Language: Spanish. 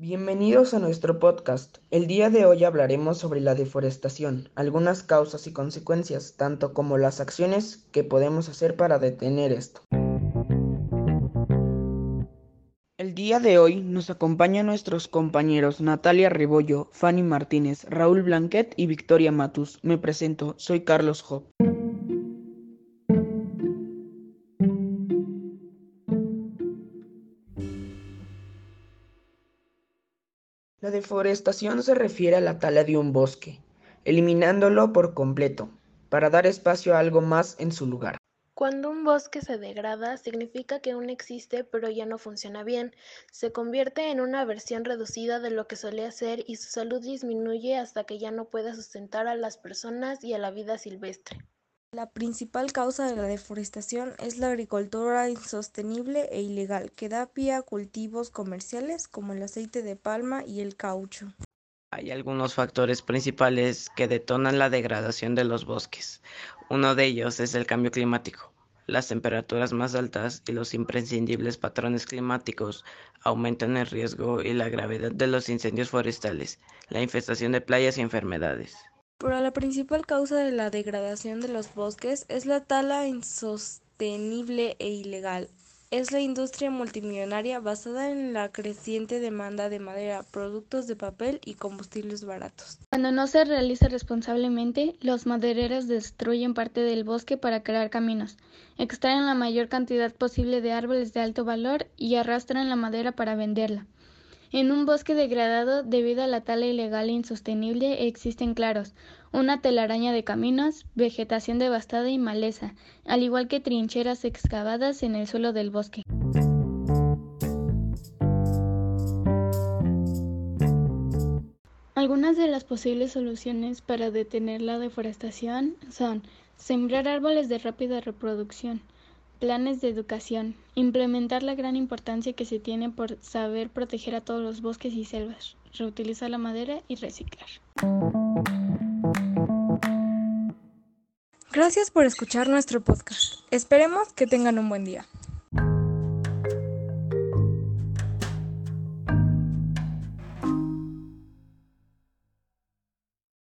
Bienvenidos a nuestro podcast. El día de hoy hablaremos sobre la deforestación, algunas causas y consecuencias, tanto como las acciones que podemos hacer para detener esto. El día de hoy nos acompañan nuestros compañeros Natalia Rebollo, Fanny Martínez, Raúl Blanquet y Victoria Matus. Me presento, soy Carlos Job. La deforestación se refiere a la tala de un bosque, eliminándolo por completo, para dar espacio a algo más en su lugar. Cuando un bosque se degrada, significa que aún existe pero ya no funciona bien, se convierte en una versión reducida de lo que solía ser y su salud disminuye hasta que ya no pueda sustentar a las personas y a la vida silvestre. La principal causa de la deforestación es la agricultura insostenible e ilegal, que da pie a cultivos comerciales como el aceite de palma y el caucho. Hay algunos factores principales que detonan la degradación de los bosques. Uno de ellos es el cambio climático. Las temperaturas más altas y los imprescindibles patrones climáticos aumentan el riesgo y la gravedad de los incendios forestales, la infestación de playas y enfermedades. Pero la principal causa de la degradación de los bosques es la tala insostenible e ilegal. Es la industria multimillonaria basada en la creciente demanda de madera, productos de papel y combustibles baratos. Cuando no se realiza responsablemente, los madereros destruyen parte del bosque para crear caminos, extraen la mayor cantidad posible de árboles de alto valor y arrastran la madera para venderla. En un bosque degradado debido a la tala ilegal e insostenible existen claros, una telaraña de caminos, vegetación devastada y maleza, al igual que trincheras excavadas en el suelo del bosque. Algunas de las posibles soluciones para detener la deforestación son sembrar árboles de rápida reproducción, Planes de educación. Implementar la gran importancia que se tiene por saber proteger a todos los bosques y selvas. Reutilizar la madera y reciclar. Gracias por escuchar nuestro podcast. Esperemos que tengan un buen día.